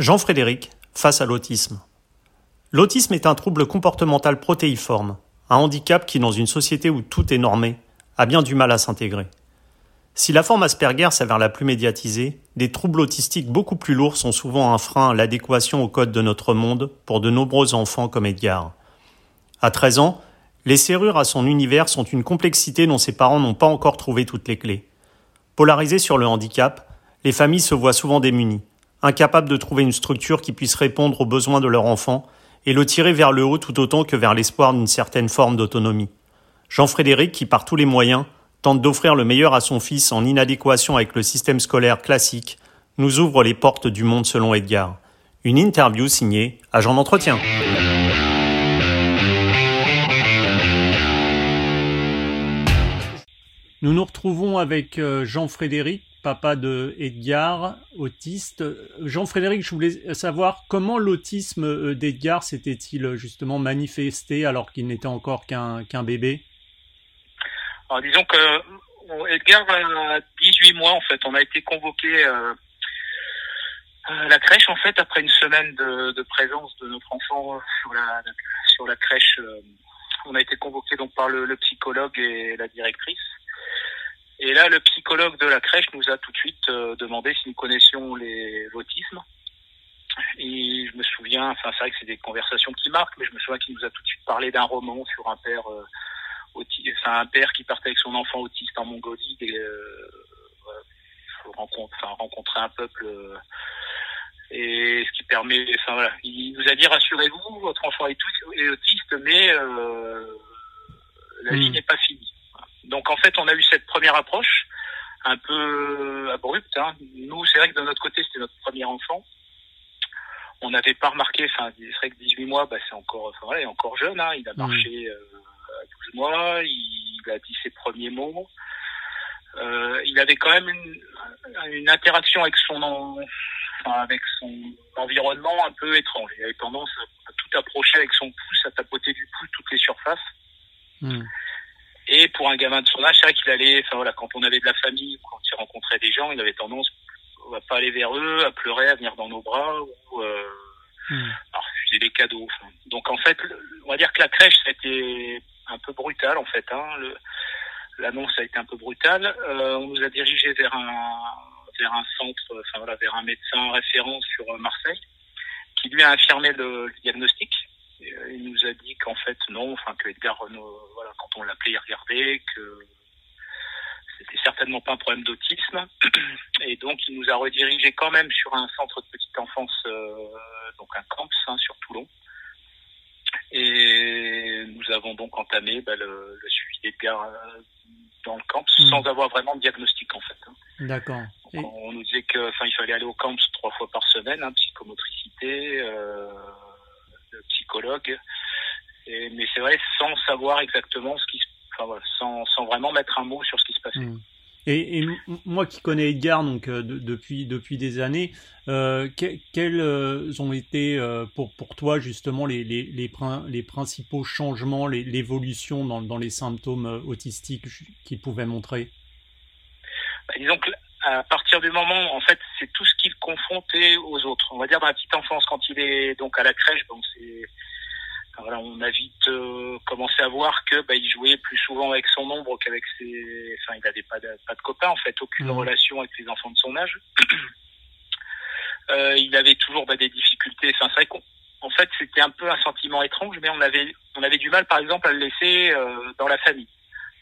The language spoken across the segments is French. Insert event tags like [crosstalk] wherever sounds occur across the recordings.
Jean-Frédéric, face à l'autisme. L'autisme est un trouble comportemental protéiforme, un handicap qui, dans une société où tout est normé, a bien du mal à s'intégrer. Si la forme Asperger s'avère la plus médiatisée, des troubles autistiques beaucoup plus lourds sont souvent un frein à l'adéquation au code de notre monde pour de nombreux enfants comme Edgar. À 13 ans, les serrures à son univers sont une complexité dont ses parents n'ont pas encore trouvé toutes les clés. Polarisés sur le handicap, les familles se voient souvent démunies, incapables de trouver une structure qui puisse répondre aux besoins de leur enfant et le tirer vers le haut tout autant que vers l'espoir d'une certaine forme d'autonomie. Jean-Frédéric, qui par tous les moyens tente d'offrir le meilleur à son fils en inadéquation avec le système scolaire classique, nous ouvre les portes du monde selon Edgar. Une interview signée Agent d'entretien. Nous nous retrouvons avec euh, Jean-Frédéric, papa de Edgar, autiste. Jean-Frédéric, je voulais savoir comment l'autisme euh, d'Edgar s'était-il justement manifesté alors qu'il n'était encore qu'un bébé? Alors, disons que Edgar a 18 mois en fait. On a été convoqué euh, à la crèche en fait après une semaine de, présence de notre enfant sur la sur la crèche. Euh, on a été convoqué donc par le, psychologue et la directrice. Et là, le psychologue de la crèche nous a tout de suite euh, demandé si nous connaissions l'autisme. Et je me souviens, enfin c'est vrai que c'est des conversations qui marquent, mais je me souviens qu'il nous a tout de suite parlé d'un roman sur un père c'est un père qui partait avec son enfant autiste en Mongolie et euh, faut rencontrer, enfin, rencontrer un peuple euh, et ce qui permet, enfin voilà, il nous a dit rassurez-vous, votre enfant est, autiste, mais euh, la vie hmm. n'est pas finie. Donc en fait, on a eu cette première approche un peu abrupte. Hein. Nous, c'est vrai que de notre côté, c'était notre premier enfant. On n'avait pas remarqué, enfin, c'est vrai que 18 mois, bah, c'est encore, enfin, est encore jeune, hein. il a hmm. marché. Euh, 12 mois, il a dit ses premiers mots. Euh, il avait quand même une, une interaction avec son, enfin, avec son environnement un peu étrange. Il avait tendance à, tout approcher avec son pouce, à tapoter du pouce toutes les surfaces. Hmm. Et pour un gamin de son âge, c'est vrai qu'il allait, enfin voilà, quand on avait de la famille, quand il rencontrait des gens, il avait tendance à pas aller vers eux, à pleurer, à venir dans nos bras ou euh, hmm. à refuser des cadeaux. Donc en fait, on va dire que la crèche, c'était un peu brutal en fait. Hein. L'annonce a été un peu brutale. Euh, on nous a dirigé vers un vers un centre, enfin voilà, vers un médecin référent sur euh, Marseille, qui lui a affirmé le, diagnostic. Euh, il nous a dit qu'en fait non, enfin que Edgar Renault, voilà, quand on l'appelait, il regardait, que c'était certainement pas un problème d'autisme. [clears throat] Et donc il nous a redirigé quand même sur un centre de petite enfance, donc un camps hein, sur Toulon. Et nous avons donc entamé bah, le, le, suivi d'Edgar euh, dans le camp hmm. sans avoir vraiment de diagnostic en fait. Hein. D'accord. On nous disait que, enfin, il fallait aller au camp trois fois par semaine, hein, psychomotricité, euh, Et, mais c'est vrai, sans savoir exactement ce qui se, enfin, voilà, sans, sans vraiment mettre un mot sur ce qui se passait. Hmm. Et, moi qui connais Edgar donc euh, depuis depuis des années, euh, quels euh, ont été euh, pour pour toi justement les les les, les principaux changements, l'évolution dans dans les symptômes autistiques qu'il pouvait montrer? Bah, Disons que à partir du moment, en fait, c'est tout ce qu'il confrontait aux autres. On va dire dans la petite enfance, quand il est donc à la crèche, donc c'est voilà, on a vite euh, commencé à voir que bah, il jouait plus souvent avec son ombre qu'avec ses. Enfin, il n'avait pas de, pas de copains en fait, aucune mmh. relation avec les enfants de son âge. [clears throat] euh, il avait toujours bah, des difficultés. Enfin, c'est vrai qu'en fait, c'était un peu un sentiment étrange, mais on avait on avait du mal, par exemple, à le laisser euh, dans la famille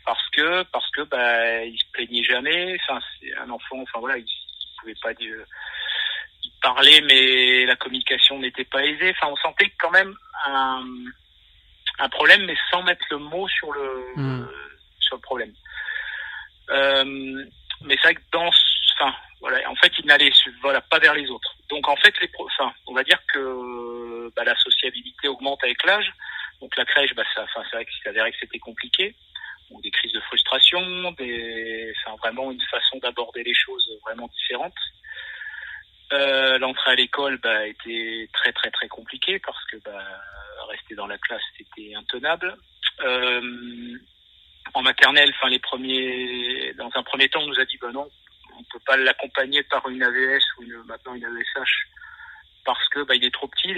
parce que parce que bah il se plaignait jamais. Enfin, c'est un enfant. Enfin voilà, il, il pouvait pas dire parler, mais la communication n'était pas aisée. Enfin, on sentait quand même un, un problème, mais sans mettre le mot sur le, hmm. sur le problème. Euh, mais c'est vrai que dans, enfin, voilà, en fait, il n'allait, voilà, pas vers les autres. Donc, en fait, les, enfin, on va dire que bah, la sociabilité augmente avec l'âge. Donc, la crèche, bah, ça, enfin, c'est vrai s'avérait que c'était compliqué. Ou des crises de frustration, des, enfin, vraiment une façon d'aborder les choses vraiment différente. Euh, L'entrée à l'école bah, était très très très compliquée parce que bah, rester dans la classe c'était intenable. Euh, en maternelle, enfin les premiers, dans un premier temps, on nous a dit bah non, on peut pas l'accompagner par une AVS ou une, maintenant une AVSH parce que bah, il est trop petit,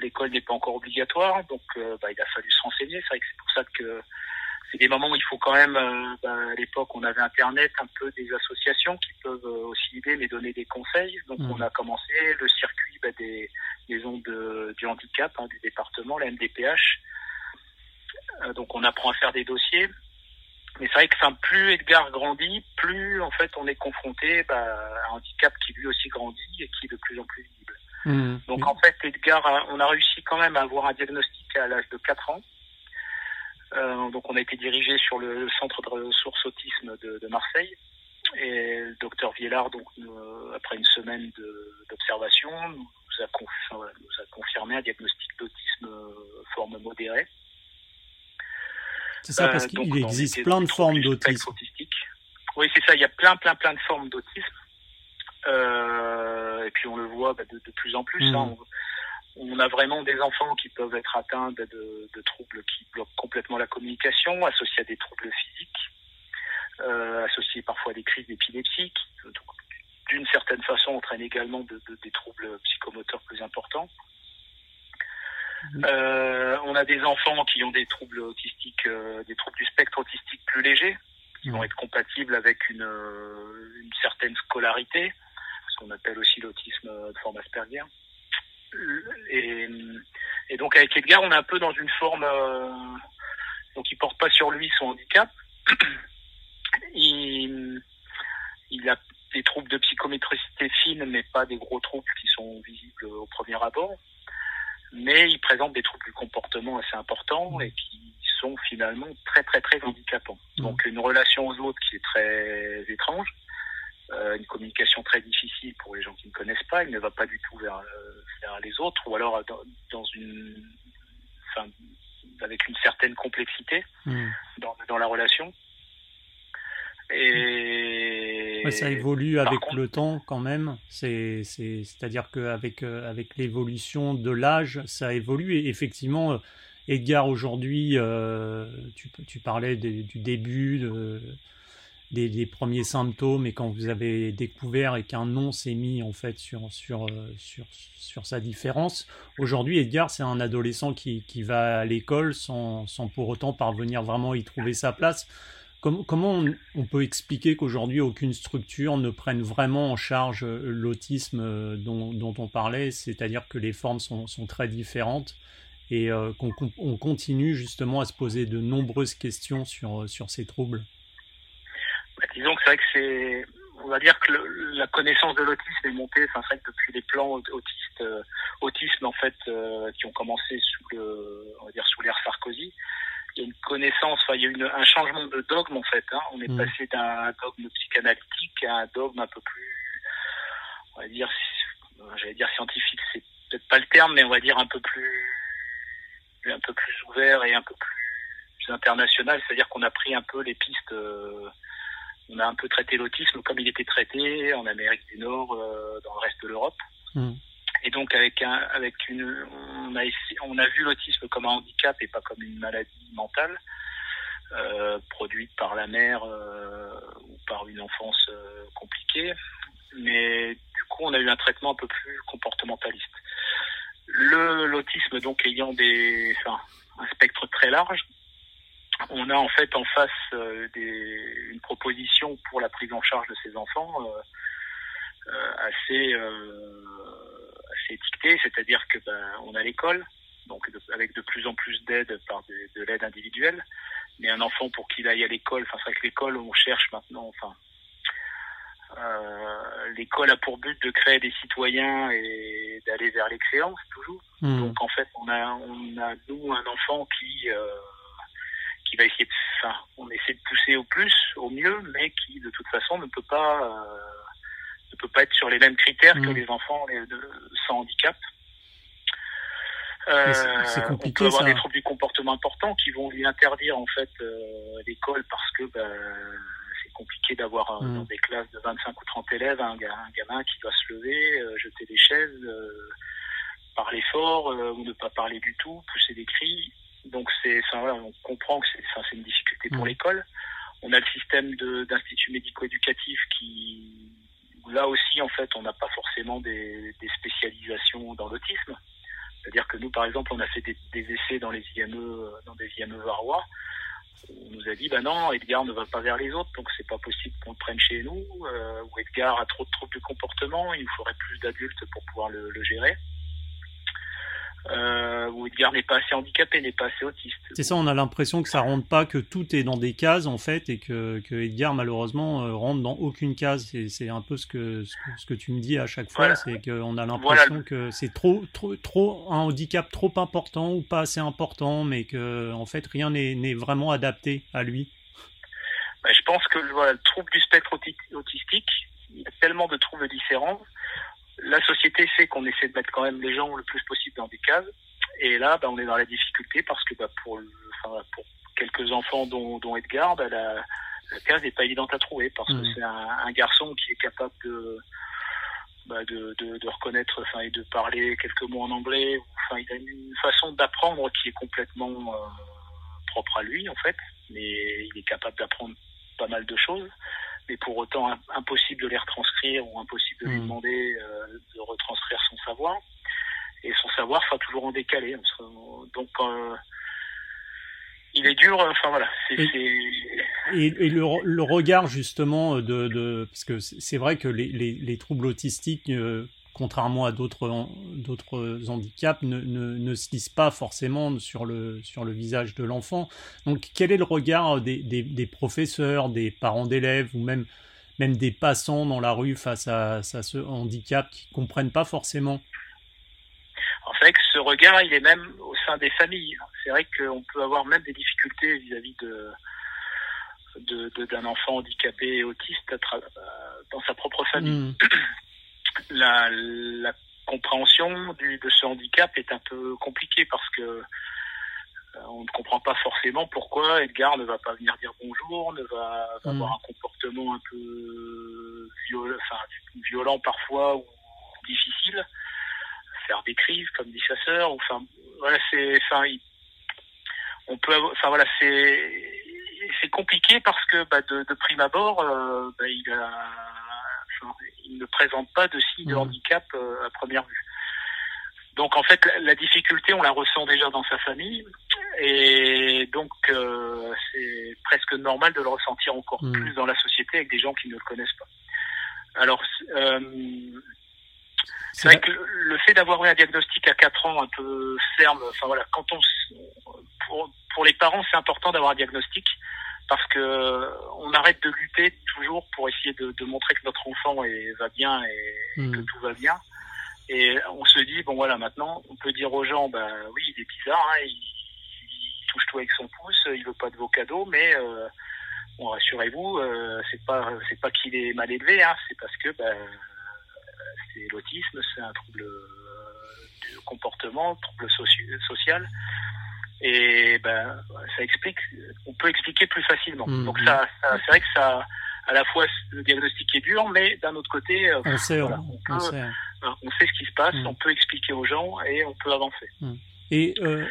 l'école n'est pas encore obligatoire, donc euh, bah, il a fallu se renseigner. C'est vrai que c'est pour ça que c'est des moments où il faut quand même. Euh, bah, à l'époque, on avait Internet, un peu des associations qui peuvent euh, aussi aider, mais donner des conseils. Donc mmh. on a commencé le circuit bah, des maisons de, du handicap hein, du département, la MDPH. donc on apprend à faire des dossiers. Mais c'est vrai que enfin, plus Edgar grandit, plus en fait on est confronté bah, à un handicap qui lui aussi grandit et qui est de plus en plus visible. Mmh. Donc en fait, Edgar, on a réussi quand même à avoir un diagnostic à l'âge de 4 ans. Euh, donc on a été dirigé sur le centre de ressources autisme de, de Marseille. Et le docteur Viellard, donc, euh, après une semaine d'observation, nous, nous, a confirmé un diagnostic d'autisme euh, forme modérée. C'est ça, parce euh, qu'il existe plein de formes d'autisme. Oui, c'est ça, il y a plein, plein, plein de formes d'autisme. Euh, et puis on le voit bah, de, de, plus en plus. Hein. Mm. On, a vraiment des enfants qui peuvent être atteints de, de, troubles qui bloquent complètement la communication, associés à des troubles physiques, euh, associés parfois à des crises d'épilepsie, qui d'une certaine façon entraînent également des troubles psychomoteurs plus importants. Mm. Euh, on a des enfants qui ont des troubles autistiques, euh, des troubles du spectre autistique plus légers, qui vont mm. être compatibles avec une, une certaine scolarité, ce qu'on appelle aussi l'autisme de forme Asperger. Et, et, donc avec Edgar, on est un peu dans une forme, donc il porte pas sur lui son handicap. [clears throat] il, il a des troubles de psychométricité fine, mais pas des gros troubles qui sont visibles au premier abord mais ils présentent des troubles du comportement assez importants et qui sont finalement très très très handicapants. Mmh. Donc une relation aux autres qui est très étrange, euh, une communication très difficile pour les gens qui ne connaissent pas, il ne va pas du tout vers, euh, vers les autres, ou alors dans, dans une, enfin, avec une certaine complexité mmh. dans, dans la relation. Et ça évolue avec le temps quand même. C'est, à dire qu'avec euh, avec l'évolution de l'âge, ça évolue. Et effectivement, euh, Edgar, aujourd'hui, euh, tu, tu, parlais du début, de, des, premiers symptômes, et quand vous avez découvert et qu'un nom s'est mis en fait sur, sur, sur, sur sa différence. Aujourd'hui, Edgar, c'est un adolescent qui, qui va à l'école sans, sans pour autant parvenir vraiment à y trouver sa place comment on, peut expliquer qu'aujourd'hui aucune structure ne prenne vraiment en charge euh, l'autisme euh, dont, on parlait, c'est-à-dire que les formes sont, très différentes et euh, qu'on continue justement à se poser de nombreuses questions sur, sur ces troubles? Disons que c'est vrai que c'est, on va dire que la connaissance de l'autisme est montée, enfin c'est vrai que depuis les plans autistes, autisme en fait, qui ont commencé sous le, on va dire sous l'ère Sarkozy, il y a une connaissance, enfin, il y a eu un changement de dogme en fait. Hein. On est mm. passé d'un dogme psychanalytique à un dogme un peu plus, on va dire, j'allais dire scientifique, c'est peut-être pas le terme, mais on va dire un peu plus, un peu plus ouvert et un peu plus international. C'est-à-dire qu'on a pris un peu les pistes. Euh, on a un peu traité l'autisme comme il était traité en Amérique du Nord, euh, dans le reste de l'Europe. Mm. Et donc avec un, avec une, on a, on a vu l'autisme comme un handicap et pas comme une maladie mentale euh, produite par la mère euh, ou par une enfance compliquée. Mais du coup, on a eu un traitement un peu plus comportementaliste. Le l'autisme donc ayant des, enfin, un spectre très large, on a en fait en face euh, pour la prise en charge de ces enfants euh, assez c'est étiqueté, c'est-à-dire que ben, on a l'école, donc avec de plus en plus d'aide par de, l'aide individuelle. Mais un enfant pour qu'il aille à l'école, enfin c'est vrai que l'école on cherche maintenant, enfin euh, l'école a pour but de créer des citoyens et d'aller vers l'excellence toujours. Hmm. Donc en fait on a on a nous un enfant qui euh, qui va essayer de, enfin on essaie de pousser au plus, au mieux, mais qui de toute façon ne peut pas euh, ne peut pas être sur les mêmes critères que mm. les enfants sans handicap. Euh, c'est compliqué, on peut avoir des troubles du comportement importants qui vont lui interdire en fait euh, l'école parce que bah, c'est compliqué d'avoir mm. dans des classes de 25 ou 30 élèves un, gamin qui doit se lever, jeter des chaises, parler fort ou ne pas parler du tout, pousser des cris. Donc c'est, voilà, on comprend que c'est, une difficulté pour mm. l'école. On a le système d'instituts médico-éducatifs qui là aussi, en fait, on n'a pas forcément des, spécialisations dans l'autisme. C'est-à-dire que nous, par exemple, on a fait des, essais dans les IME, dans des IME varois. On nous a dit, bah non, Edgar ne va pas vers les autres, donc c'est pas possible qu'on le prenne chez nous. Euh, ou Edgar a trop de troubles de comportement, il nous faudrait plus d'adultes pour pouvoir le, le gérer euh, où Edgar n'est pas assez handicapé, n'est pas assez autiste. C'est ça, on a l'impression que ça rentre pas, que tout est dans des cases en fait, et que, que Edgar malheureusement euh, rentre dans aucune case. C'est un peu ce que, ce que, tu me dis à chaque fois, c'est qu'on a l'impression que c'est trop, trop, trop un handicap trop important ou pas assez important, mais que en fait rien n'est vraiment adapté à lui. Bah, je pense que voilà, le trouble du spectre autistique, il y a tellement de troubles différents la société fait qu'on essaie de mettre quand même les gens le plus possible dans des cases. Et là, bah, on est dans la difficulté parce que bah, pour, pour quelques enfants, dont, dont Edgar, bah, la, la, case n'est pas évidente à trouver parce que mmh. c'est un, un, garçon qui est capable de, bah, de, de, de, reconnaître enfin, et de parler quelques mots en anglais. Enfin, il a une façon d'apprendre qui est complètement euh, propre à lui, en fait, mais il est capable d'apprendre pas mal de choses mais pour autant impossible de les retranscrire ou impossible de lui hmm. demander euh, de retranscrire son savoir. Et son savoir sera toujours en décalé. Donc, euh, il est dur. Enfin voilà. et, et, le, regard justement de, de parce que c'est vrai que les, les, les troubles autistiques euh, contrairement à d'autres d'autres handicaps, ne, ne, ne, se lisent pas forcément sur le, sur le visage de l'enfant. Donc quel est le regard des, des, des professeurs, des parents d'élèves ou même, même des passants dans la rue face à, à ce handicap qui ne comprennent pas forcément? En fait, ce regard, il est même au sein des familles. C'est vrai qu'on peut avoir même des difficultés vis-à-vis de d'un enfant handicapé et autiste dans sa propre famille. Mmh [clears throat] la, la compréhension du, de ce handicap est un peu compliquée parce que euh, on ne comprend pas forcément pourquoi Edgar ne va pas venir dire bonjour, ne va, va mm. avoir un comportement un peu violent, enfin, violent parfois ou difficile, faire des crises comme dit sa sœur, enfin voilà c'est, enfin on peut, enfin voilà c'est c'est compliqué parce que bah, de, de prime abord euh, bah, il a il ne présente pas de signe de mmh. handicap euh, à première vue. Donc en fait, la, difficulté, on la ressent déjà dans sa famille, et donc euh, c'est presque normal de le ressentir encore mmh. plus dans la société avec des gens qui ne le connaissent pas. Alors, euh, c'est vrai que le fait d'avoir eu un diagnostic à 4 ans un peu ferme, enfin voilà, quand on, pour, pour les parents, c'est important d'avoir un diagnostic parce que on arrête de lutter toujours pour essayer de, de montrer que notre enfant est, va bien et, que hmm. tout va bien. Et on se dit bon voilà maintenant on peut dire aux gens bah oui il est bizarre, hein, il, touche tout avec son pouce, il veut pas de vos cadeaux, mais euh, bon, rassurez-vous euh, c'est pas c'est pas qu'il est mal élevé, hein, c'est parce que bah, c'est l'autisme, c'est un trouble de comportement, trouble social et ben ça explique on peut expliquer plus facilement mmh, donc ça, ça c'est vrai que ça à la fois le diagnostic est dur mais d'un autre côté euh, on, sait, on, on, sait. on, sait. ce qui se passe mmh. on peut expliquer aux gens et on peut avancer et euh,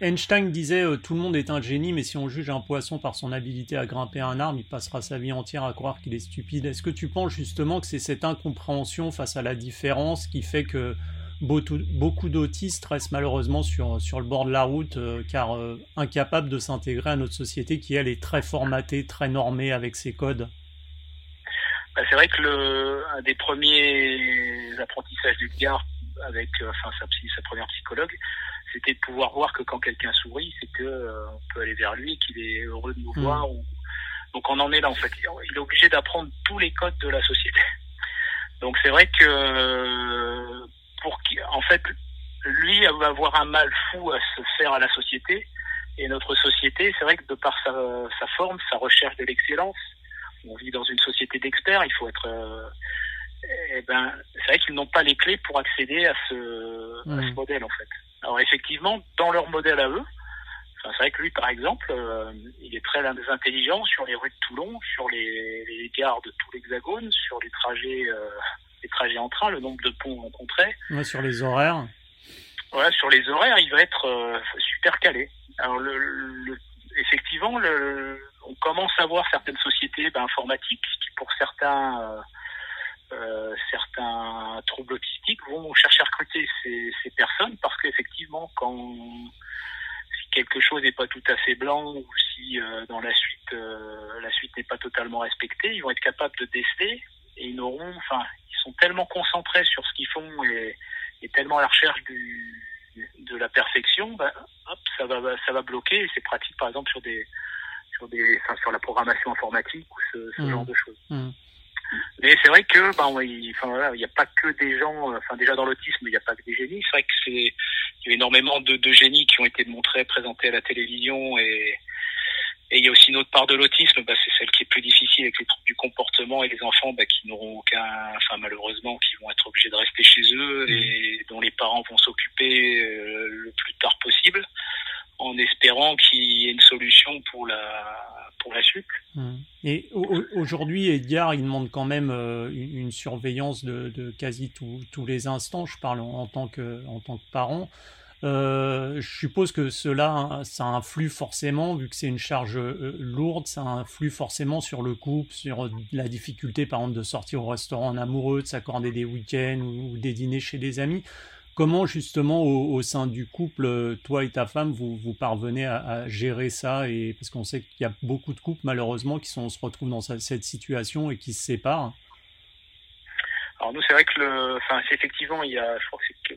Einstein disait euh, tout le monde est un génie mais si on juge un poisson par son habilité à grimper un arbre il passera sa vie entière à croire qu'il est stupide est-ce que tu penses justement que c'est cette incompréhension face à la différence qui fait que beaucoup d'autistes restent malheureusement sur, sur le bord de la route euh, car euh, incapables de s'intégrer à notre société qui elle est très formatée, très normée avec ses codes. Bah, c'est vrai que le, un des premiers apprentissages d'Edgar avec euh, enfin sa, sa première psychologue, c'était de pouvoir voir que quand quelqu'un sourit, c'est que on peut aller vers lui, qu'il est heureux de nous hmm. voir. Donc on en est là en fait. Il est obligé d'apprendre tous les codes de la société. Donc c'est vrai que pour en fait, lui va avoir un mal fou à se faire à la société. Et notre société, c'est vrai que de par sa, sa forme, sa recherche de l'excellence, on vit dans une société d'experts, il faut être. Euh, eh ben, c'est vrai qu'ils n'ont pas les clés pour accéder à ce, à ce modèle, en fait. Alors, effectivement, dans leur modèle à eux, c'est vrai que lui, par exemple, euh, il est très intelligent sur les rues de Toulon, sur les, les gares de tout l'Hexagone, sur les trajets. Euh, les trajets en train, le nombre de ponts rencontrés. Ouais, sur les horaires. Voilà, sur les horaires, il va être euh, super calé. Alors, effectivement, on commence à voir certaines sociétés ben, informatiques qui, pour certains, euh, euh, certains troubles autistiques, vont chercher à recruter ces, personnes parce qu'effectivement, quand quelque chose n'est pas tout à fait blanc ou si dans la suite la suite n'est pas totalement respectée, ils vont être capables de déceler et ils n'auront, enfin, sont tellement concentrés sur ce qu'ils font et, et, tellement à la recherche du, de la perfection, bah, hop, ça va, ça va bloquer. C'est pratique, par exemple, sur des, sur des, enfin, sur la programmation informatique ou ce, ce mmh. genre de choses. Mmh. Mais c'est vrai que, ben, il enfin, n'y a pas que des gens, enfin, déjà dans l'autisme, il n'y a pas que des génies. C'est vrai que c'est, il y a énormément de, de génies qui ont été montrés, présentés à la télévision et, et il y a aussi une autre part de l'autisme, bah, c'est celle qui est plus difficile avec les troubles du comportement et les enfants bah, qui n'auront aucun, enfin malheureusement, qui vont être obligés de rester chez eux mmh. et dont les parents vont s'occuper euh, le plus tard possible, en espérant qu'il y ait une solution pour la pour la suite. Mmh. Et aujourd'hui, Edgar, il demande quand même euh, une surveillance de, de quasi tous les instants. Je parle en tant que en tant que parent. Euh, je suppose que cela, ça influe forcément, vu que c'est une charge euh, lourde, ça influe forcément sur le couple, sur la difficulté, par exemple, de sortir au restaurant en amoureux, de s'accorder des week-ends ou, des dîners chez des amis. Comment justement au, sein du couple, toi et ta femme, vous, parvenez à, gérer ça et parce qu'on sait qu'il y a beaucoup de couples malheureusement qui se retrouvent dans cette situation et qui se séparent. Alors nous c'est vrai que le, enfin effectivement il y a, je crois que c'est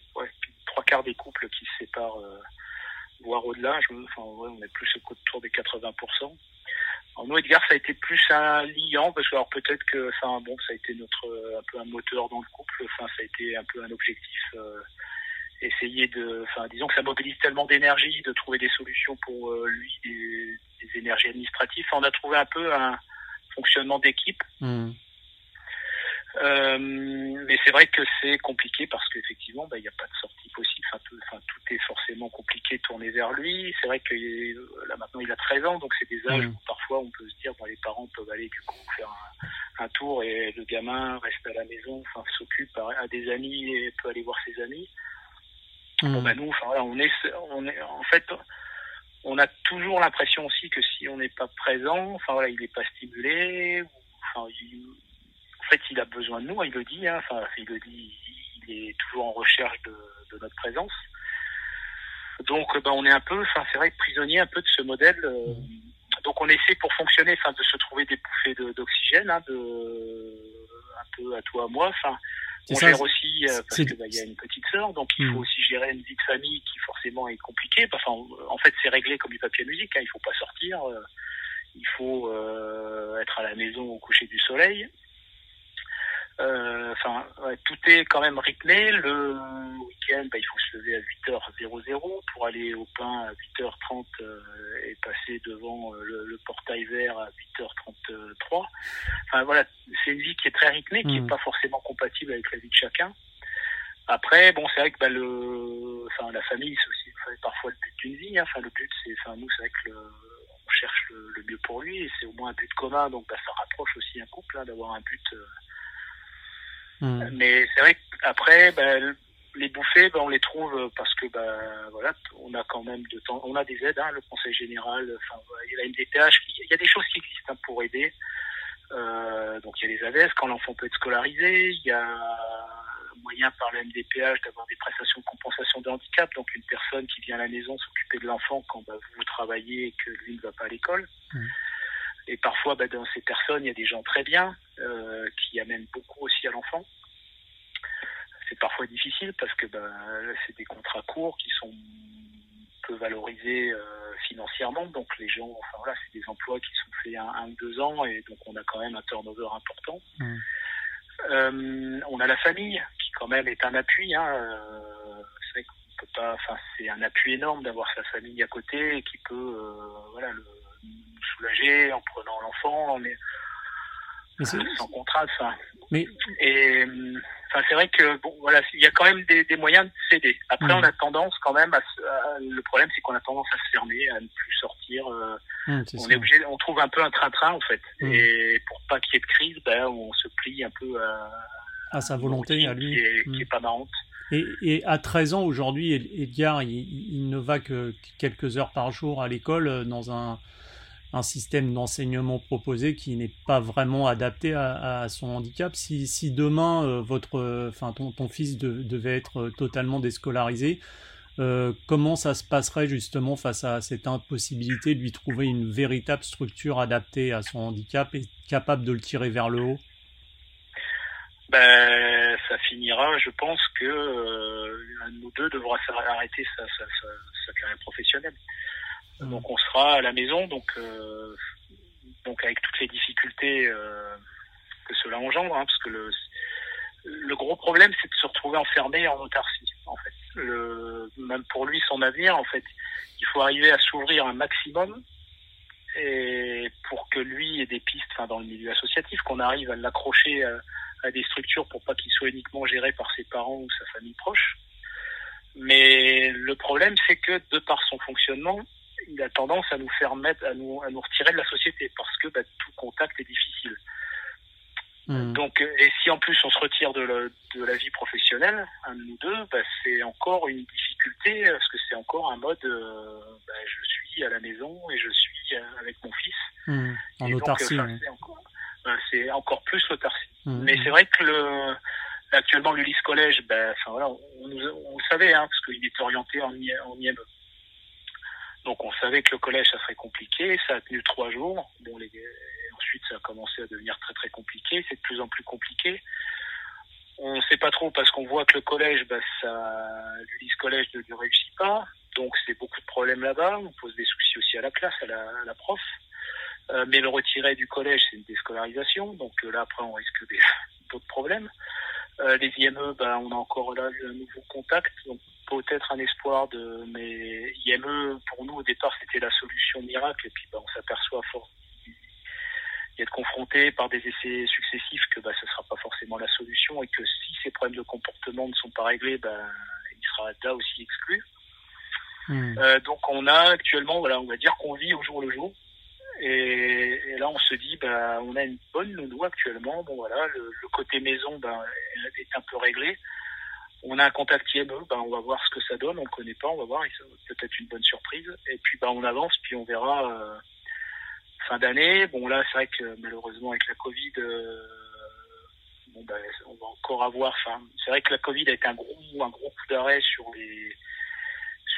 des couples qui se séparent, euh, voire au-delà. Enfin, ouais, on est plus autour des 80%. En Edgar, ça a été plus un liant, parce que alors peut-être que, enfin bon, ça a été notre un peu un moteur dans le couple. Enfin, ça a été un peu un objectif. Euh, essayer de, enfin, disons que ça mobilise tellement d'énergie, de trouver des solutions pour euh, lui, des, énergies administratives. on a trouvé un peu un fonctionnement d'équipe. Mmh. Euh, mais c'est vrai que c'est compliqué parce qu'effectivement, bah, il n'y a pas de sortie possible. Enfin tout, enfin, tout, est forcément compliqué, tourné vers lui. C'est vrai que là maintenant, il a 13 ans, donc c'est des âges mmh. où parfois on peut se dire, bon, les parents peuvent aller du coup faire un, un tour et le gamin reste à la maison, enfin s'occupe à, des amis et peut aller voir ses amis. Mmh. Bon, bah, nous, enfin voilà, on est, on est, en fait, on a toujours l'impression aussi que si on n'est pas présent, enfin voilà, il n'est pas stimulé, enfin, il, en fait, il a besoin de nous, il le dit, hein, enfin, il le dit, il est toujours en recherche de, notre présence. Donc, ben, on est un peu, enfin, c'est vrai, prisonnier un peu de ce modèle. Euh, donc, on essaie pour fonctionner, enfin, de se trouver des bouffées d'oxygène, hein, de, un peu à toi, à moi, enfin. On gère aussi euh, parce qu'il bah, y a une petite sœur, donc il faut hmm. aussi gérer une vie de famille qui forcément est compliquée. Enfin, en fait, c'est réglé comme du papier musique. Hein, il faut pas sortir, euh, il faut être à la maison au coucher du soleil. Euh, enfin, tout est quand même rythmé. Le week-end, bah, il faut se lever à 8h00 pour aller au pain à 8h30 euh, et passer devant euh, le, portail vert à 8h33. Enfin voilà, c'est une vie qui est très rythmée, qui n'est mmh. pas forcément compatible avec la vie de chacun. Après, bon, c'est vrai que bah, le, enfin, la famille, c'est aussi parfois le but d'une vie. Hein. Enfin, le but, c'est, enfin, nous, c'est vrai que on cherche le, mieux pour lui et c'est au moins un but commun. Donc, bah, ça rapproche aussi un couple hein, d'avoir un but. Mais c'est vrai qu'après, ben, les bouffées, ben, on les trouve parce que ben, voilà, on a quand même de temps, on a des aides, hein, le Conseil général, enfin, il y a la MDPH, il y a des choses qui existent hein, pour aider. Euh, donc il y a les AVS quand l'enfant peut être scolarisé, il y a moyen par la MDPH d'avoir des prestations de compensation de handicap, donc une personne qui vient à la maison s'occuper de l'enfant quand bah, vous travaillez et que lui ne va pas à l'école. Et parfois, bah, dans ces personnes, il y a des gens très bien euh, qui amènent beaucoup aussi à l'enfant. C'est parfois difficile parce que bah, c'est des contrats courts qui sont peu valorisés euh, financièrement. Donc les gens, enfin voilà, c'est des emplois qui sont faits un, ou deux ans et donc on a quand même un turnover important. Mmh. Euh, on a la famille qui quand même est un appui. Hein, c'est qu'on peut pas, enfin c'est un appui énorme d'avoir sa famille à côté et qui peut, voilà, le, soulager en prenant l'enfant, mais, sans contrat, ça. Mais... Et enfin, c'est vrai que bon, voilà, il y a quand même des, moyens de s'aider. Après, on a tendance quand même à, le problème, c'est qu'on a tendance à se fermer, à ne plus sortir. Euh, on est obligé, on trouve un peu un train-train en fait. Et pour pas qu'il y ait de crise, ben, on se plie un peu à, à sa volonté, à lui, qui est, qui est pas marrante. Et, et, à 13 ans aujourd'hui, Edgar, il, il, ne va que quelques heures par jour à l'école euh, dans un, un système d'enseignement proposé qui n'est pas vraiment adapté à, son handicap. Si, si demain euh, votre, enfin ton, fils devait être totalement déscolarisé, Euh, comment ça se passerait justement face à cette impossibilité de lui trouver une véritable structure adaptée à son handicap et capable de le tirer vers le haut? Ben, ça finira, je pense que euh, de nous deux devra arrêter sa carrière professionnelle. Donc on sera à la maison, donc euh, donc avec toutes les difficultés euh, que cela engendre, hein, parce que le le gros problème c'est de se retrouver enfermé en autarcie. En fait, le, même pour lui son avenir, en fait, il faut arriver à s'ouvrir un maximum et pour que lui ait des pistes, enfin dans le milieu associatif, qu'on arrive à l'accrocher. À, à des structures pour pas qu'il soit uniquement géré par ses parents ou sa famille proche. Mais le problème, c'est que de par son fonctionnement, il a tendance à nous faire mettre, à nous, à nous retirer de la société parce que bah, tout contact est difficile. Mmh. Donc, et si en plus on se retire de, la, de la vie professionnelle, un de nous deux, bah, c'est encore une difficulté parce que c'est encore un mode, euh, bah, je suis à la maison et je suis avec mon fils. Mmh. En autarcie. Donc, enfin, c'est encore plus l'autarcie. Mmh. Mais c'est vrai que le, actuellement l'Ulysse Collège, ben, enfin, voilà, on, on, on, le savait, hein, parce qu'il est orienté en, en IME. Donc on savait que le collège, ça serait compliqué. Ça a tenu trois jours. Bon, les, ensuite, ça a commencé à devenir très très compliqué. C'est de plus en plus compliqué. On ne sait pas trop parce qu'on voit que le collège, ben, ça, l'Ulysse Collège ne réussit pas. Donc c'est beaucoup de problèmes là-bas. On pose des soucis aussi à la classe, à la, à la prof. Euh, mais le retirer du collège, c'est une déscolarisation. Donc euh, là, après, on risque [laughs] d'autres problèmes. Euh, les IME, ben, on a encore là un nouveau contact. Donc peut-être un espoir de. Mais IME, pour nous, au départ, c'était la solution miracle. Et puis, ben, on s'aperçoit fort d'être confronté par des essais successifs que ben, ce ne sera pas forcément la solution et que si ces problèmes de comportement ne sont pas réglés, ben, il sera là aussi exclu. Mmh. Euh, donc on a actuellement, voilà, on va dire qu'on vit au jour le jour. Et, et, là, on se dit, bah, on a une bonne nounou actuellement. Bon, voilà, le, le côté maison bah, est un peu réglé. On a un contact IME, bah, on va voir ce que ça donne. On ne connaît pas, on va voir. Peut-être une bonne surprise. Et puis, bah, on avance, puis on verra euh, fin d'année. Bon, là, c'est vrai que malheureusement, avec la Covid, euh, bon, bah, on va encore avoir. Enfin, c'est vrai que la Covid a été un gros, un gros coup d'arrêt sur les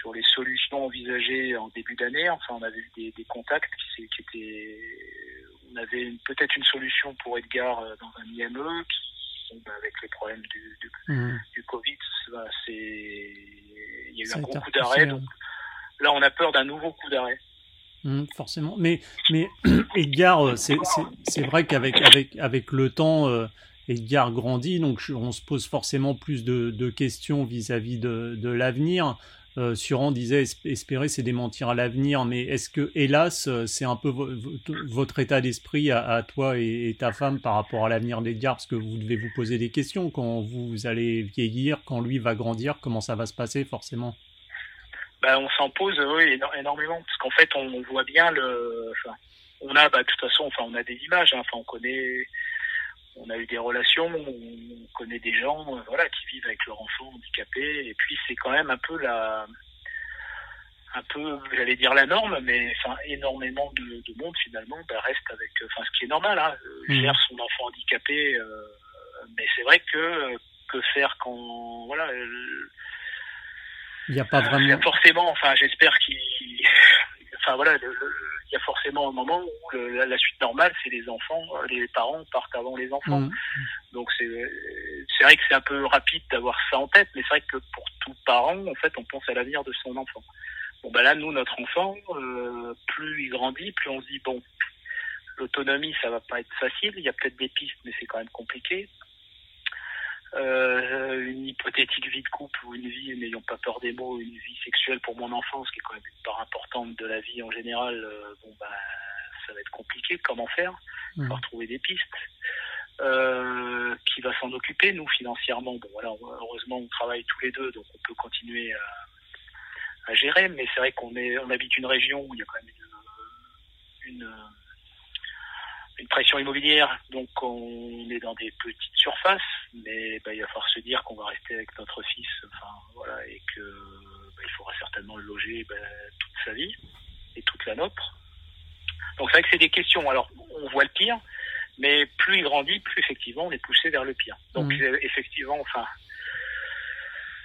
sur les solutions envisagées en début d'année. Enfin, on avait des, contacts qui, étaient. On avait peut-être une solution pour Edgar euh, dans un IME avec les problèmes du, du, mmh. du Covid, c'est. Il y a eu un gros coup d'arrêt. Donc là, on a peur d'un nouveau coup d'arrêt. Mmh, forcément. Mais, mais [clears throat] Edgar, euh, c'est vrai qu'avec avec, avec le temps. Euh, Edgar grandit, donc on se pose forcément plus de, de questions vis-à-vis -vis de, de l'avenir. Euh, Suran disait espérer c'est démentir à l'avenir, mais est-ce que hélas euh, c'est un peu vo votre état d'esprit à, toi et, ta femme par rapport à l'avenir d'Edgar parce que vous devez vous poser des questions. Quand vous allez vieillir, quand lui va grandir, comment ça va se passer forcément? Ben, on s'en pose énormément. Parce qu'en fait on voit bien le, on a bah, de toute façon enfin on a des images, hein, enfin on connaît on a eu des relations, on connaît des gens euh, voilà, qui vivent avec leur enfant handicapé, et puis c'est quand même un peu la un peu, j'allais dire la norme, mais enfin énormément de, de monde finalement bah, reste avec, enfin ce qui est normal, hein, mmh. gère son enfant handicapé, euh, mais c'est vrai que que faire quand voilà, il n'y a pas vraiment. Forcément, enfin j'espère qu'il, enfin voilà, le, le, il y a forcément un moment où le, la, la, suite normale, c'est les enfants, les parents partent avant les enfants. Mmh. Donc c'est c'est vrai que c'est un peu rapide d'avoir ça en tête, mais c'est vrai que pour tout parent, en fait, on pense à l'avenir de son enfant. Bon ben là, nous, notre enfant, euh, plus il grandit, plus on se dit bon, l'autonomie, ça va pas être facile. Il y a peut-être des pistes, mais c'est quand même compliqué euh, une hypothétique vie de couple ou une vie, n'ayons pas peur des mots, une vie sexuelle pour mon enfant, ce qui est quand même une part importante de la vie en général, euh, bon bah ça va être compliqué. Comment faire? Il va trouver des pistes. Euh, qui va s'en occuper? Nous financièrement Bon voilà, heureusement on travaille tous les deux, donc on peut continuer à, à gérer. Mais c'est vrai qu'on est, on habite une région où il y a quand même une, une une pression immobilière, donc on est dans des petites surfaces, mais bah, il va falloir se dire qu'on va rester avec notre fils, enfin voilà, et que bah, il faudra certainement le loger bah, toute sa vie et toute la nôtre. Donc c'est vrai que c'est des questions. Alors on voit le pire, mais plus il grandit, plus effectivement on est poussé vers le pire. Donc mmh. effectivement, enfin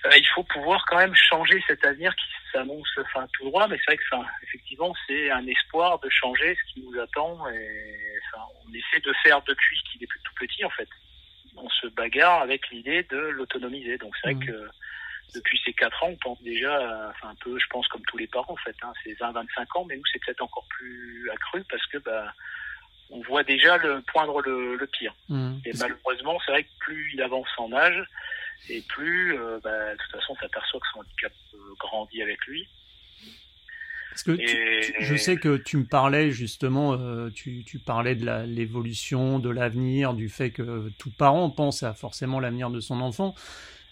euh, il faut pouvoir quand même changer cet avenir qui s'annonce enfin, tout droit, mais c'est vrai que enfin, effectivement c'est un espoir de changer ce qui nous attend et on essaie de faire depuis qu'il est tout petit en fait. On se bagarre avec l'idée de l'autonomiser. Donc c'est vrai mmh. que depuis ces quatre ans, on pense déjà, enfin un peu, je pense comme tous les parents en fait, hein, c'est 20-25 ans, mais nous c'est peut-être encore plus accru parce que bah on voit déjà le poindre le, pire. Mmh. Et malheureusement, c'est vrai que plus il avance en âge, et plus, euh, bah, de toute façon, on s'aperçoit que son handicap euh, grandit avec lui. Parce que je sais que tu me parlais justement, euh, tu, tu, parlais de l'évolution, de l'avenir, du fait que tout parent pense à forcément l'avenir de son enfant.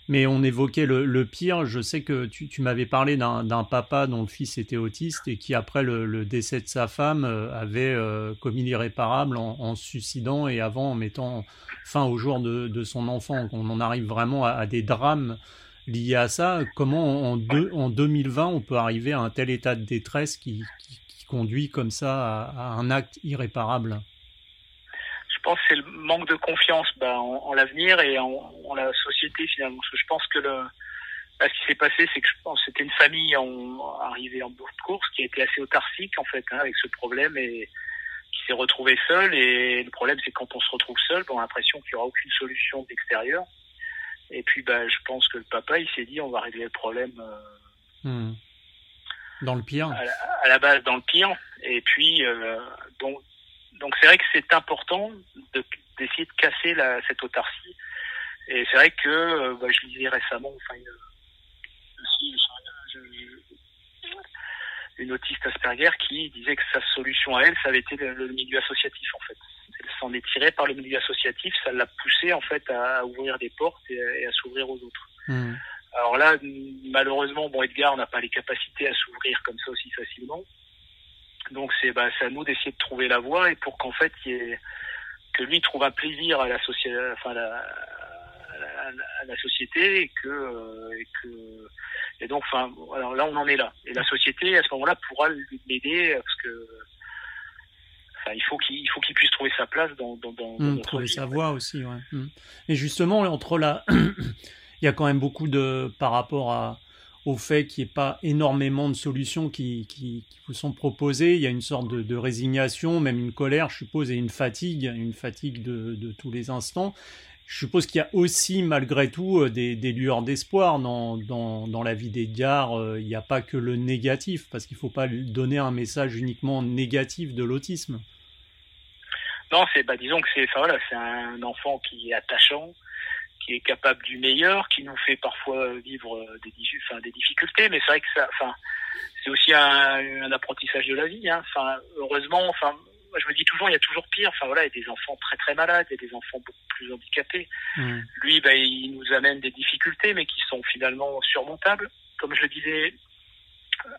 Mais on évoquait le, pire. Je sais que tu, tu m'avais parlé d'un papa dont le fils était autiste et qui, après le, décès de sa femme, euh, avait euh, commis l'irréparable en, suicidant et avant en mettant fin au jour de, de son enfant. On en arrive vraiment à, des drames liés à ça. Comment en, deux, en 2020 on peut arriver à un tel état de détresse qui, conduit comme ça à un acte irréparable? Pense que c'est le manque de confiance bah, en, l'avenir et en, la société finalement. je pense que ce qui s'est passé, c'est que je c'était une famille arrivée en bout de course qui a été assez autarcique en fait hein, avec ce problème et qui s'est retrouvée seule. Et le problème, c'est quand on se retrouve seul, on a l'impression qu'il n'y aura aucune solution d'extérieur. Et puis, bah, je pense que le papa, il s'est dit, on va régler le problème. Euh, hmm. Dans le pire. À la, base, dans le pire. Et puis, euh, donc, donc c'est vrai que c'est important d'essayer de, casser la, cette autarcie. Et c'est vrai que euh, bah, je lisais récemment, enfin une, une autiste Asperger qui disait que sa solution à elle, ça avait été le, milieu associatif en fait. S'en est tirée par le milieu associatif, ça l'a poussée en fait à, ouvrir des portes et, à s'ouvrir aux autres. Hmm. Alors là, malheureusement, bon Edgar n'a pas les capacités à s'ouvrir comme ça aussi facilement. Donc c'est bah, à nous d'essayer de trouver la voie et pour qu'en fait que lui trouve un plaisir à la, enfin, la, la, société et que, euh, et que et donc enfin alors là on en est là et la société à ce moment-là pourra l'aider parce que il faut qu'il faut qu'il puisse trouver sa place dans dans, dans, mmh, trouver sa voie aussi ouais. Mmh. et justement entre là [clears throat] il y a quand même beaucoup de par rapport à au fait qu'il n'y ait pas énormément de solutions qui, qui, vous sont proposées. Il y a une sorte de, résignation, même une colère, je suppose, et une fatigue, une fatigue de, de tous les instants. Je suppose qu'il y a aussi, malgré tout, euh, des, des lueurs d'espoir dans, dans, dans, la vie des gares. Euh, il n'y a pas que le négatif, parce qu'il ne faut pas donner un message uniquement négatif de l'autisme. Non, c'est, bah, disons que c'est, voilà, c'est un enfant qui est attachant, qui est capable du meilleur, qui nous fait parfois vivre des, enfin, des difficultés, mais c'est vrai que ça, enfin, c'est aussi un, un, apprentissage de la vie. Hein. Enfin, heureusement, enfin, je me dis toujours, il y a toujours pire. Enfin voilà, il y a des enfants très très malades, il y a des enfants beaucoup plus handicapés. Mmh. Lui, ben, il nous amène des difficultés, mais qui sont finalement surmontables. Comme je le disais, euh,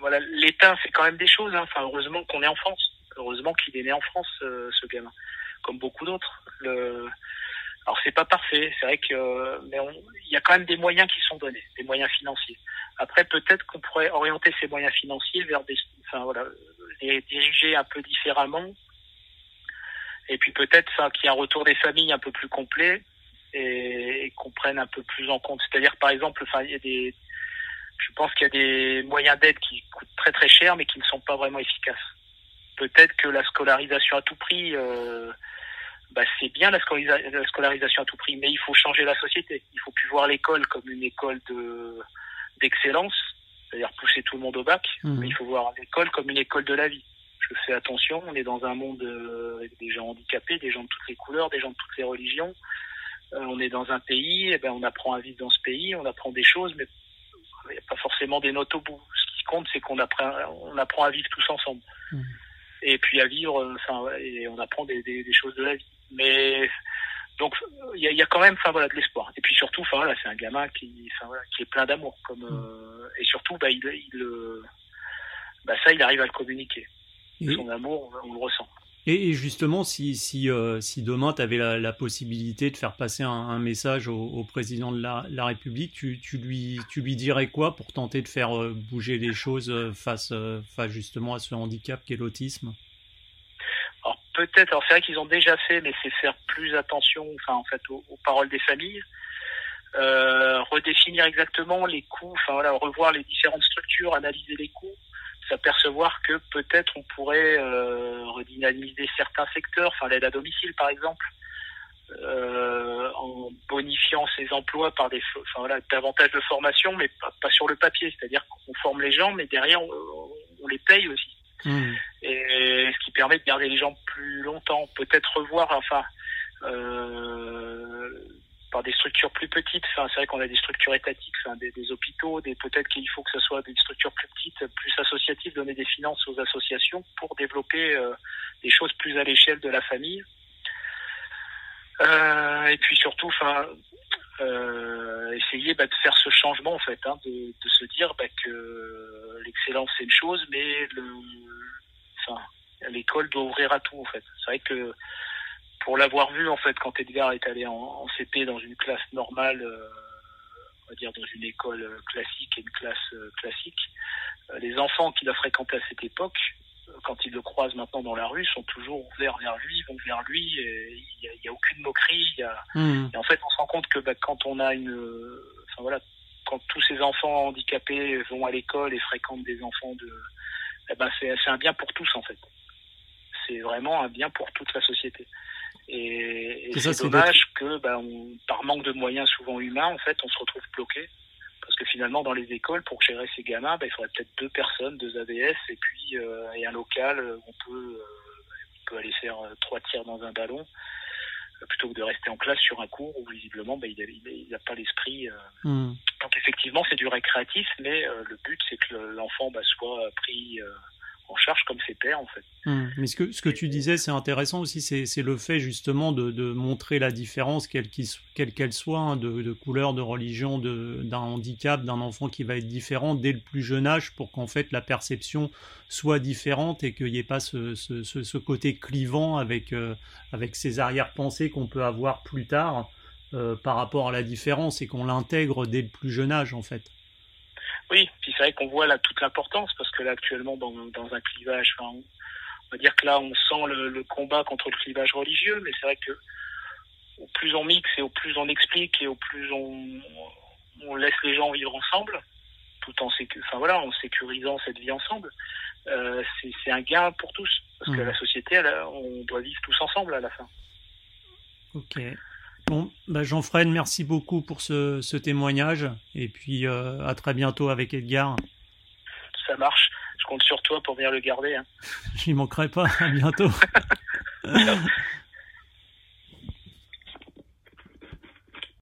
voilà, l'État fait quand même des choses. Hein. Enfin, heureusement qu'on est en France. Heureusement qu'il est né en France, euh, ce gamin, comme beaucoup d'autres. Le, alors c'est pas parfait, c'est vrai que mais il y a quand même des moyens qui sont donnés, des moyens financiers. Après peut-être qu'on pourrait orienter ces moyens financiers vers des, enfin voilà, les diriger un peu différemment. Et puis peut-être qu'il y ait un retour des familles un peu plus complet et, qu'on prenne un peu plus en compte. C'est-à-dire par exemple, enfin il y a des, je pense qu'il y a des moyens d'aide qui coûtent très très cher mais qui ne sont pas vraiment efficaces. Peut-être que la scolarisation à tout prix euh, bah, c'est bien la, scolarisation à tout prix, mais il faut changer la société. Il faut plus voir l'école comme une école de d'excellence, c'est-à-dire pousser tout le monde au bac, mmh. mais il faut voir l'école comme une école de la vie. Je fais attention, on est dans un monde euh, avec des gens handicapés, des gens de toutes les couleurs, des gens de toutes les religions. Euh, on est dans un pays, et eh ben on apprend à vivre dans ce pays, on apprend des choses, mais il n'y a pas forcément des notes au bout. Ce qui compte, c'est qu'on apprend, on apprend à vivre tous ensemble. Mmh. Et puis à vivre, euh, enfin, et on apprend des, des, des choses de la vie. Mais donc il y a, y a, quand même enfin voilà de l'espoir et puis surtout enfin voilà c'est un gamin qui voilà, qui est plein d'amour comme mm. euh, et surtout bah il, il bah ça il arrive à le communiquer son amour on, le ressent et, justement si si euh, si demain tu avais la, possibilité de faire passer un, message au, président de la, République tu, tu lui tu lui dirais quoi pour tenter de faire euh, bouger les choses face face justement à ce handicap qu'est l'autisme? Peut-être, alors c'est vrai qu'ils ont déjà fait, mais c'est faire plus attention, enfin en fait, aux, paroles des familles. redéfinir exactement les coûts, enfin voilà, revoir les différentes structures, analyser les coûts, s'apercevoir que peut-être on pourrait redynamiser certains secteurs, enfin l'aide à domicile par exemple, euh, en bonifiant ces emplois par des, enfin, voilà, davantage de formation, mais pas, sur le papier. C'est-à-dire qu'on forme les gens, mais derrière on, les paye aussi. Mmh. Et ce qui permet de garder les gens plus longtemps. Peut-être revoir, enfin, euh, des structures plus petites. C'est vrai qu'on a des structures étatiques, des, hôpitaux. Des, peut-être qu'il faut que ce soit des structures plus petites, plus associatives, donner des finances aux associations pour développer euh, des choses plus à l'échelle de la famille. Euh, et puis surtout, enfin, euh, essayer bah, de faire ce changement en fait, hein, de, se dire bah, que l'excellence c'est une chose, mais l'école doit ouvrir à tout en fait. C'est vrai que pour l'avoir vu en fait quand Edgar est allé en, en CP dans une classe normale, euh, on va dire dans une école classique et une classe euh, classique, euh, les enfants qu'il a fréquentés à cette époque quand ils le croisent maintenant dans la rue, sont toujours ouverts vers lui, vont vers lui. Il n'y a, aucune moquerie. Y a... Hmm. Et en fait, on se rend compte que bah, quand on a une, enfin voilà, quand tous ces enfants handicapés vont à l'école et fréquentent des enfants de, eh ben c'est un bien pour tous en fait. C'est vraiment un bien pour toute la société. Et, et c'est dommage que, on, par manque de moyens souvent humains, en fait, on se retrouve bloqué parce que finalement, dans les écoles, pour gérer ces gamins, ben, il faudrait peut-être deux personnes, deux AVS, et puis euh, et un local où on peut, euh, on peut aller faire euh, trois tirs dans un ballon, plutôt que de rester en classe sur un cours où visiblement ben, il n'a pas l'esprit. Hmm. Donc effectivement, c'est du récréatif, mais le but, c'est que l'enfant ben, soit pris en charge comme ses pères en fait. Hum, mais ce que, ce que tu disais, c'est intéressant aussi, c'est le fait justement de, de, montrer la différence, quelle qu'elle soit, hein, de, de, couleur, de religion, d'un handicap, d'un enfant qui va être différent dès le plus jeune âge pour qu'en fait la perception soit différente et qu'il n'y ait pas ce, ce, ce, côté clivant avec, euh, avec ces arrière-pensées qu'on peut avoir plus tard euh, par rapport à la différence et qu'on l'intègre dès le plus jeune âge en fait. Oui, puis c'est vrai qu'on voit là toute l'importance parce que là actuellement dans, dans un clivage, enfin, on, va dire que là on sent le, le, combat contre le clivage religieux, mais c'est vrai que au plus on mixe et au plus on explique et au plus on, on laisse les gens vivre ensemble, tout en, sécu enfin, voilà, en sécurisant cette vie ensemble, euh, c'est un gain pour tous parce que mmh. la société, elle, on doit vivre tous ensemble à la fin. Ok. Bon, bah Jean-Fred, merci beaucoup pour ce, ce, témoignage et puis euh, à très bientôt avec Edgar. Ça marche, je compte sur toi pour venir le garder. Hein. [laughs] J'y manquerai pas, à bientôt. [laughs]